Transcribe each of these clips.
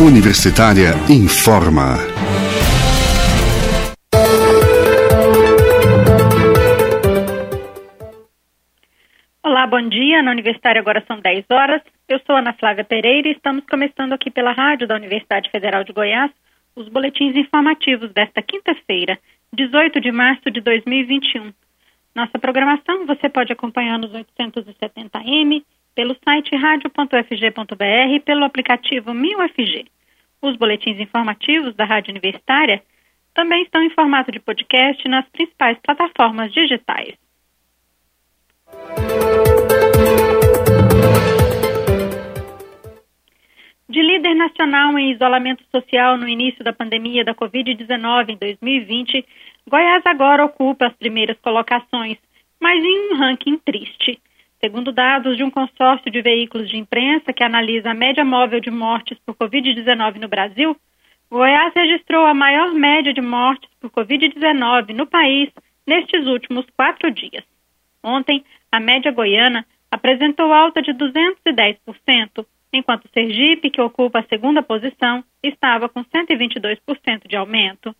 Universitária informa. Olá, bom dia. Na Universitária agora são 10 horas. Eu sou Ana Flávia Pereira e estamos começando aqui pela rádio da Universidade Federal de Goiás os boletins informativos desta quinta-feira, 18 de março de 2021. Nossa programação você pode acompanhar nos 870m, pelo site radio.fg.br e pelo aplicativo 1000FG. Os boletins informativos da Rádio Universitária também estão em formato de podcast nas principais plataformas digitais. De líder nacional em isolamento social no início da pandemia da Covid-19 em 2020, Goiás agora ocupa as primeiras colocações, mas em um ranking triste. Segundo dados de um consórcio de veículos de imprensa que analisa a média móvel de mortes por Covid-19 no Brasil, Goiás registrou a maior média de mortes por Covid-19 no país nestes últimos quatro dias. Ontem, a média goiana apresentou alta de 210%, enquanto Sergipe, que ocupa a segunda posição, estava com 122% de aumento.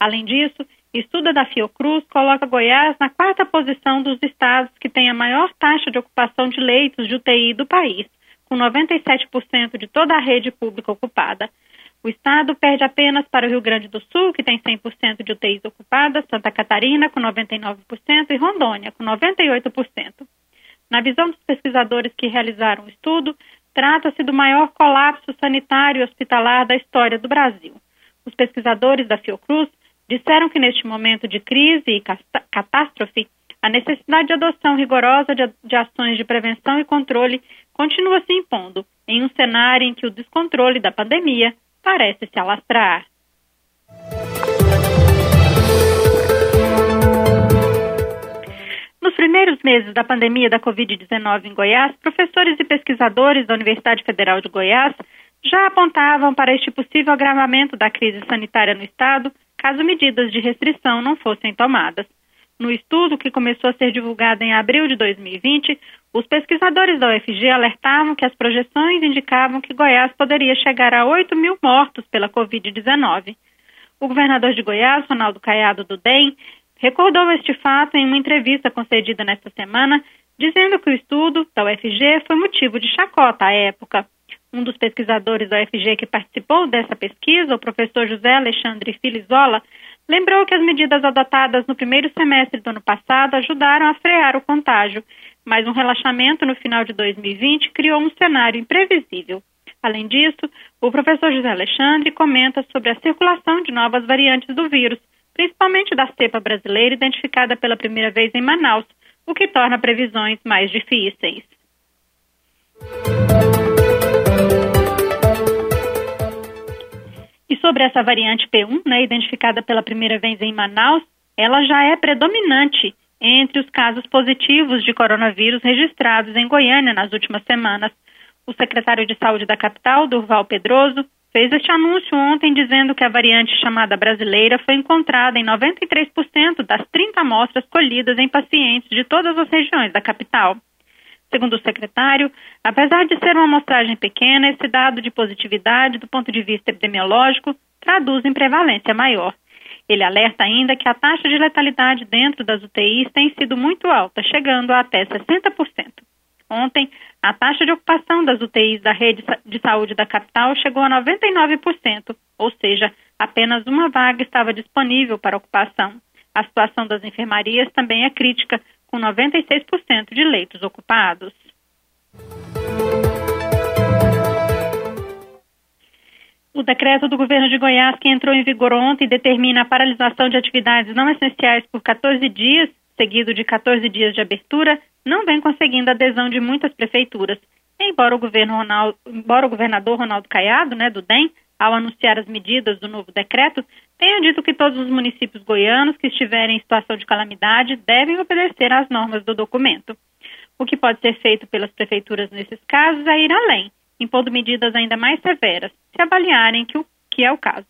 Além disso, Estudo da Fiocruz coloca Goiás na quarta posição dos estados que têm a maior taxa de ocupação de leitos de UTI do país, com 97% de toda a rede pública ocupada. O estado perde apenas para o Rio Grande do Sul, que tem 100% de UTIs ocupadas, Santa Catarina, com 99%, e Rondônia, com 98%. Na visão dos pesquisadores que realizaram o estudo, trata-se do maior colapso sanitário hospitalar da história do Brasil. Os pesquisadores da Fiocruz disseram que neste momento de crise e catástrofe, a necessidade de adoção rigorosa de, ações de prevenção e controle continua se impondo em um cenário em que o descontrole da pandemia parece se alastrar. Nos primeiros meses da pandemia da Covid-19 em Goiás, professores e pesquisadores da Universidade Federal de Goiás já apontavam para este possível agravamento da crise sanitária no estado caso medidas de restrição não fossem tomadas. No estudo, que começou a ser divulgado em abril de 2020, os pesquisadores da UFG alertavam que as projeções indicavam que Goiás poderia chegar a 8 mil mortos pela Covid-19. O governador de Goiás, Ronaldo Caiado do DEM, recordou este fato em uma entrevista concedida nesta semana, dizendo que o estudo da UFG foi motivo de chacota à época. Um dos pesquisadores da UFG que participou dessa pesquisa, o professor José Alexandre Filizola, lembrou que as medidas adotadas no primeiro semestre do ano passado ajudaram a frear o contágio, mas um relaxamento no final de 2020 criou um cenário imprevisível. Além disso, o professor José Alexandre comenta sobre a circulação de novas variantes do vírus, principalmente da cepa brasileira identificada pela primeira vez em Manaus, o que torna previsões mais difíceis. Sobre essa variante P1, né, identificada pela primeira vez em Manaus, ela já é predominante entre os casos positivos de coronavírus registrados em Goiânia nas últimas semanas. O secretário de Saúde da capital, Durval Pedroso, fez este anúncio ontem dizendo que a variante chamada brasileira foi encontrada em 93% das 30 amostras colhidas em pacientes de todas as regiões da capital. Segundo o secretário, apesar de ser uma amostragem pequena, esse dado de positividade, do ponto de vista epidemiológico, traduz em prevalência maior. Ele alerta ainda que a taxa de letalidade dentro das UTIs tem sido muito alta, chegando a até 60%. Ontem, a taxa de ocupação das UTIs da rede de saúde da capital chegou a 99%, ou seja, apenas uma vaga estava disponível para ocupação. A situação das enfermarias também é crítica, com 96% de leitos ocupados. O decreto do governo de Goiás, que entrou em vigor ontem, determina a paralisação de atividades não essenciais por 14 dias, seguido de 14 dias de abertura, não vem conseguindo adesão de muitas prefeituras. Embora o, Ronaldo, embora o governador Ronaldo Caiado, né, do DEM, ao anunciar as medidas do novo decreto, tenha dito que todos os municípios goianos que estiverem em situação de calamidade devem obedecer às normas do documento. O que pode ser feito pelas prefeituras nesses casos é ir além, impondo medidas ainda mais severas, se avaliarem que, o, que é o caso.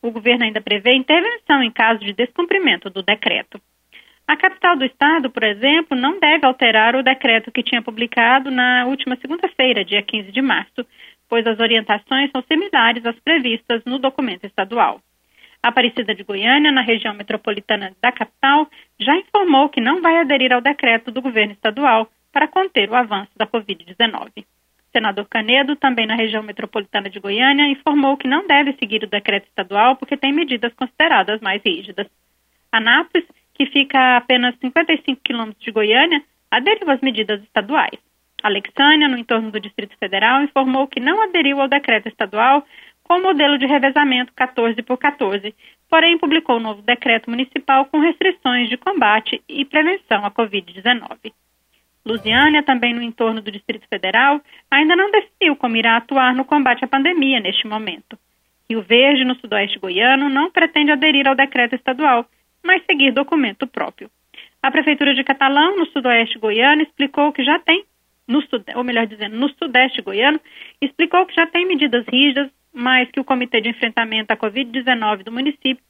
O governo ainda prevê intervenção em caso de descumprimento do decreto. A capital do estado, por exemplo, não deve alterar o decreto que tinha publicado na última segunda-feira, dia 15 de março, pois as orientações são similares às previstas no documento estadual. A Aparecida de Goiânia, na região metropolitana da capital, já informou que não vai aderir ao decreto do governo estadual para conter o avanço da Covid-19. Senador Canedo, também na região metropolitana de Goiânia, informou que não deve seguir o decreto estadual porque tem medidas consideradas mais rígidas. Anápolis, que fica a apenas 55 quilômetros de Goiânia, aderiu às medidas estaduais. Alexânia, no entorno do Distrito Federal, informou que não aderiu ao decreto estadual com o modelo de revezamento 14 por 14, porém publicou um novo decreto municipal com restrições de combate e prevenção à Covid-19. Lusiânia, também no entorno do Distrito Federal, ainda não definiu como irá atuar no combate à pandemia neste momento. Rio Verde, no sudoeste goiano, não pretende aderir ao decreto estadual, mas seguir documento próprio. A Prefeitura de Catalão, no sudoeste goiano, explicou que já tem, no, ou melhor dizendo, no sudeste goiano, explicou que já tem medidas rígidas mas que o Comitê de Enfrentamento à Covid-19 do município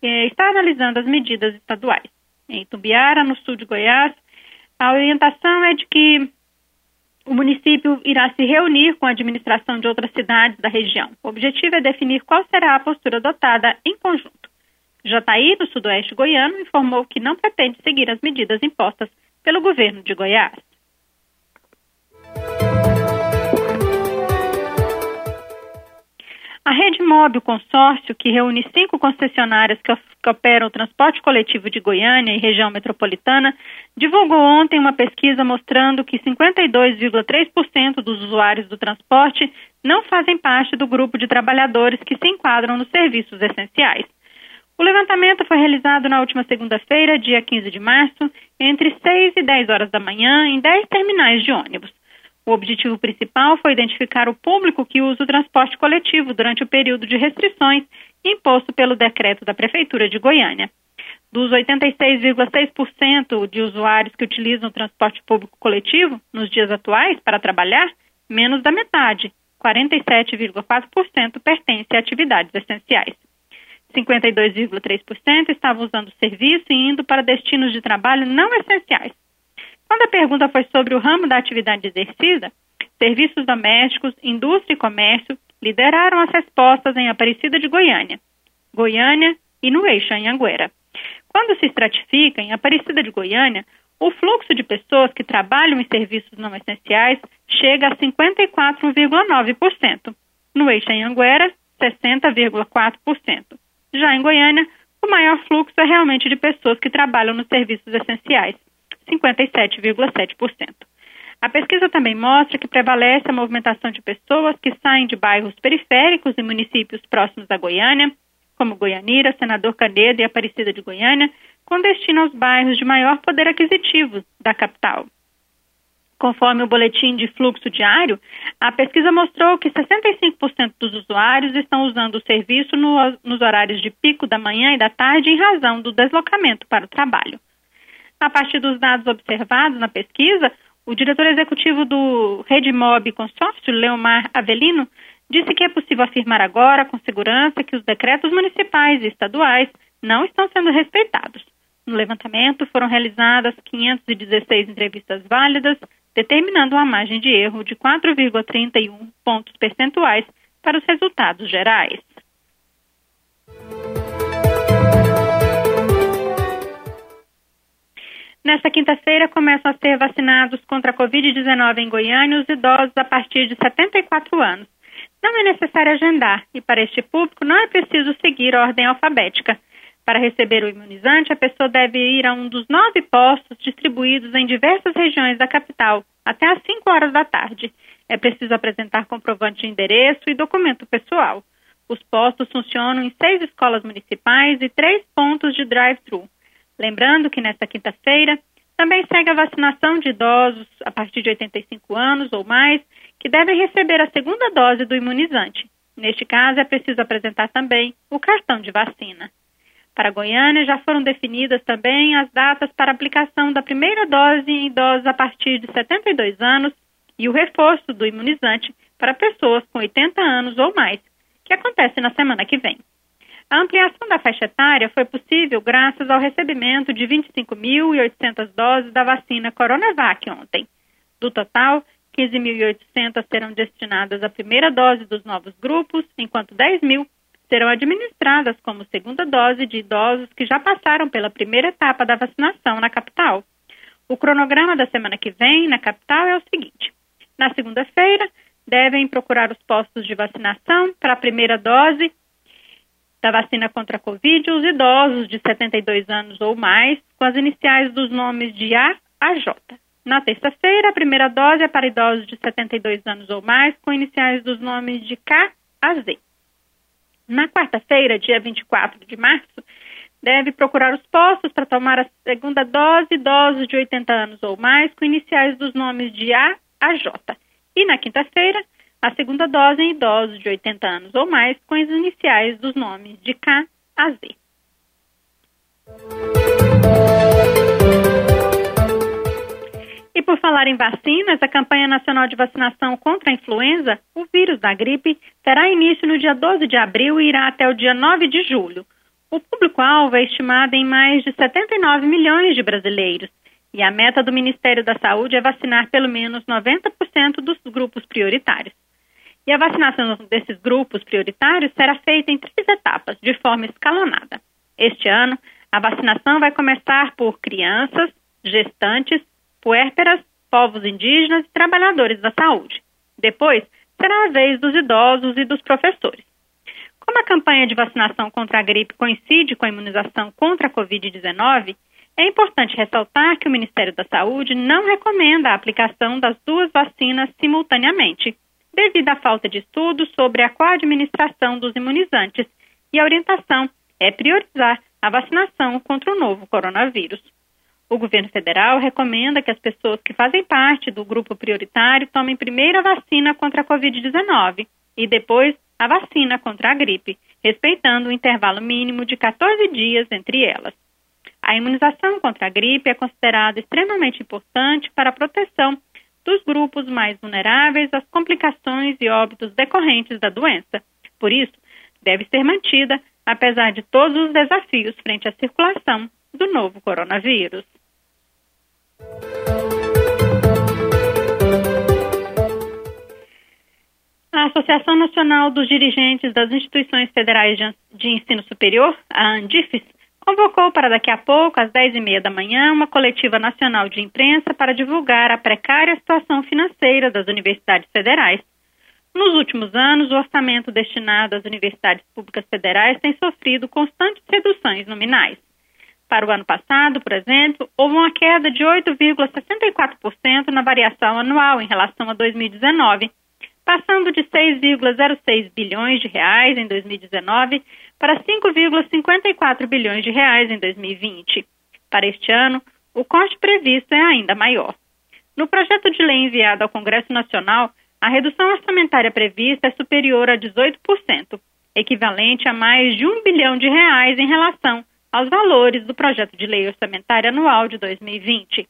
eh, está analisando as medidas estaduais. Em Tumbiara, no sul de Goiás, a orientação é de que o município irá se reunir com a administração de outras cidades da região. O objetivo é definir qual será a postura adotada em conjunto. Jataí, no sudoeste goiano, informou que não pretende seguir as medidas impostas pelo governo de Goiás. A Rede Mob, o consórcio, que reúne cinco concessionárias que, que operam o transporte coletivo de Goiânia e região metropolitana, divulgou ontem uma pesquisa mostrando que 52,3% dos usuários do transporte não fazem parte do grupo de trabalhadores que se enquadram nos serviços essenciais. O levantamento foi realizado na última segunda-feira, dia 15 de março, entre 6 e 10 horas da manhã, em 10 terminais de ônibus. O objetivo principal foi identificar o público que usa o transporte coletivo durante o período de restrições imposto pelo decreto da Prefeitura de Goiânia. Dos 86,6% de usuários que utilizam o transporte público coletivo nos dias atuais para trabalhar, menos da metade, 47,4%, pertence a atividades essenciais. 52,3% estavam usando o serviço e indo para destinos de trabalho não essenciais, quando a pergunta foi sobre o ramo da atividade exercida, serviços domésticos, indústria e comércio lideraram as respostas em Aparecida de Goiânia, Goiânia e no Eixo Anhanguera. Quando se estratifica em Aparecida de Goiânia, o fluxo de pessoas que trabalham em serviços não essenciais chega a 54,9%. No Eixo Anhanguera, 60,4%. Já em Goiânia, o maior fluxo é realmente de pessoas que trabalham nos serviços essenciais, 57,7%. A pesquisa também mostra que prevalece a movimentação de pessoas que saem de bairros periféricos e municípios próximos a Goiânia, como Goianira, Senador Canedo e Aparecida de Goiânia, com destino aos bairros de maior poder aquisitivo da capital. Conforme o boletim de fluxo diário, a pesquisa mostrou que 65% dos usuários estão usando o serviço no, nos horários de pico da manhã e da tarde em razão do deslocamento para o trabalho. A partir dos dados observados na pesquisa, o diretor executivo do Redmob Consórcio, Leomar Avelino, disse que é possível afirmar agora, com segurança, que os decretos municipais e estaduais não estão sendo respeitados. No levantamento foram realizadas 516 entrevistas válidas, determinando uma margem de erro de 4,31 pontos percentuais para os resultados gerais. Nesta quinta-feira, começam a ser vacinados contra a Covid-19 em Goiânia os idosos a partir de 74 anos. Não é necessário agendar e, para este público, não é preciso seguir ordem alfabética. Para receber o imunizante, a pessoa deve ir a um dos nove postos distribuídos em diversas regiões da capital, até às 5 horas da tarde. É preciso apresentar comprovante de endereço e documento pessoal. Os postos funcionam em seis escolas municipais e três pontos de drive-thru. Lembrando que nesta quinta-feira também segue a vacinação de idosos a partir de 85 anos ou mais que devem receber a segunda dose do imunizante. Neste caso, é preciso apresentar também o cartão de vacina. Para Goiânia, já foram definidas também as datas para aplicação da primeira dose em idosos a partir de 72 anos e o reforço do imunizante para pessoas com 80 anos ou mais, que acontece na semana que vem. A ampliação da faixa etária foi possível graças ao recebimento de 25.800 doses da vacina Coronavac ontem. Do total, 15.800 serão destinadas à primeira dose dos novos grupos, enquanto 10 mil serão administradas como segunda dose de idosos que já passaram pela primeira etapa da vacinação na capital. O cronograma da semana que vem na capital é o seguinte: na segunda-feira, devem procurar os postos de vacinação para a primeira dose da vacina contra a Covid os idosos de 72 anos ou mais, com as iniciais dos nomes de A a J. Na terça-feira, a primeira dose é para idosos de 72 anos ou mais, com iniciais dos nomes de K a Z. Na quarta-feira, dia 24 de março, deve procurar os postos para tomar a segunda dose idosos de 80 anos ou mais, com iniciais dos nomes de A a J. E na quinta-feira, a segunda dose em idosos de 80 anos ou mais, com as iniciais dos nomes de K a Z. E por falar em vacinas, a campanha nacional de vacinação contra a influenza, o vírus da gripe, terá início no dia 12 de abril e irá até o dia 9 de julho. O público-alvo é estimado em mais de 79 milhões de brasileiros. E a meta do Ministério da Saúde é vacinar pelo menos 90% dos grupos prioritários. E a vacinação desses grupos prioritários será feita em três etapas, de forma escalonada. Este ano, a vacinação vai começar por crianças, gestantes, puérperas, povos indígenas e trabalhadores da saúde. Depois, será a vez dos idosos e dos professores. Como a campanha de vacinação contra a gripe coincide com a imunização contra a Covid-19, é importante ressaltar que o Ministério da Saúde não recomenda a aplicação das duas vacinas simultaneamente, devido à falta de estudos sobre a coadministração dos imunizantes, e a orientação é priorizar a vacinação contra o novo coronavírus. O governo federal recomenda que as pessoas que fazem parte do grupo prioritário tomem primeiro a vacina contra a Covid-19 e depois a vacina contra a gripe, respeitando o intervalo mínimo de 14 dias entre elas. A imunização contra a gripe é considerada extremamente importante para a proteção dos grupos mais vulneráveis às complicações e óbitos decorrentes da doença. Por isso, deve ser mantida, apesar de todos os desafios frente à circulação do novo coronavírus. A Associação Nacional dos Dirigentes das Instituições Federais de Ensino Superior, a ANDIFES, convocou para daqui a pouco, às 10h30 da manhã, uma coletiva nacional de imprensa para divulgar a precária situação financeira das universidades federais. Nos últimos anos, o orçamento destinado às universidades públicas federais tem sofrido constantes reduções nominais. Para o ano passado, por exemplo, houve uma queda de 8,64% na variação anual em relação a 2019, passando de 6,06 bilhões de reais em 2019 para 5,54 bilhões de reais em 2020. Para este ano, o corte previsto é ainda maior. No projeto de lei enviado ao Congresso Nacional, a redução orçamentária prevista é superior a 18%, equivalente a mais de um bilhão de reais em relação aos valores do projeto de lei orçamentária anual de 2020.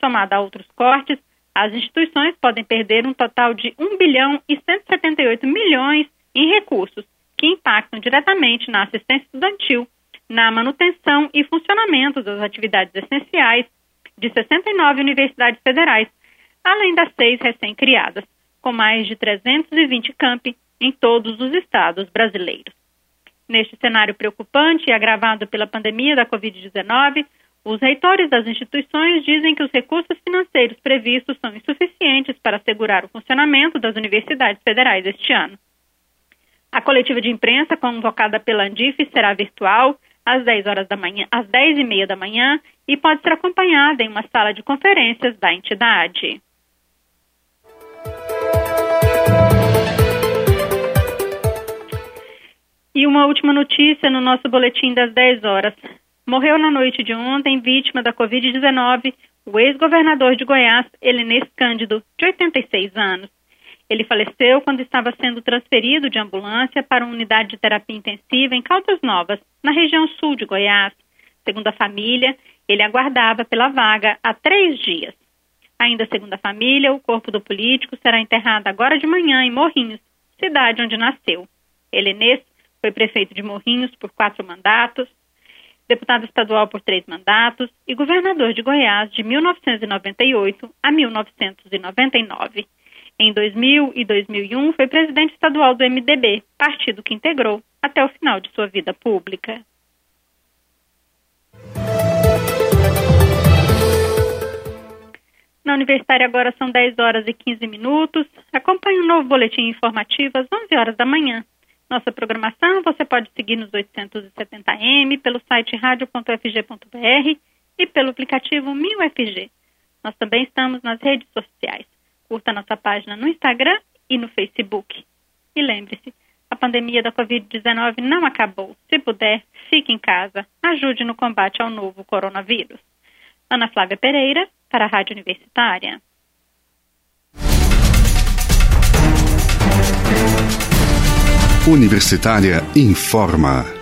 Somado a outros cortes, as instituições podem perder um total de 1 bilhão e 178 milhões em recursos que impactam diretamente na assistência estudantil, na manutenção e funcionamento das atividades essenciais de 69 universidades federais, além das seis recém-criadas, com mais de 320 campi em todos os estados brasileiros. Neste cenário preocupante e agravado pela pandemia da Covid-19, os reitores das instituições dizem que os recursos financeiros previstos são insuficientes para assegurar o funcionamento das universidades federais este ano. A coletiva de imprensa convocada pela Andif será virtual às 10 horas da manhã, às 10 e meia da manhã e pode ser acompanhada em uma sala de conferências da entidade. E uma última notícia no nosso boletim das 10 horas. Morreu na noite de ontem, vítima da Covid-19, o ex-governador de Goiás, Elenês Cândido, de 86 anos. Ele faleceu quando estava sendo transferido de ambulância para uma unidade de terapia intensiva em Caldas Novas, na região sul de Goiás. Segundo a família, ele aguardava pela vaga há três dias. Ainda segundo a família, o corpo do político será enterrado agora de manhã em Morrinhos, cidade onde nasceu. Elenês foi prefeito de Morrinhos por quatro mandatos. Deputado estadual por três mandatos e governador de Goiás de 1998 a 1999. Em 2000 e 2001, foi presidente estadual do MDB, partido que integrou até o final de sua vida pública. Na Universitária agora são 10 horas e 15 minutos. Acompanhe o um novo boletim informativo às 11 horas da manhã. Nossa programação você pode seguir nos 870M, pelo site radio.fg.br e pelo aplicativo 1000FG. Nós também estamos nas redes sociais. Curta nossa página no Instagram e no Facebook. E lembre-se, a pandemia da Covid-19 não acabou. Se puder, fique em casa. Ajude no combate ao novo coronavírus. Ana Flávia Pereira, para a Rádio Universitária. Universitária informa.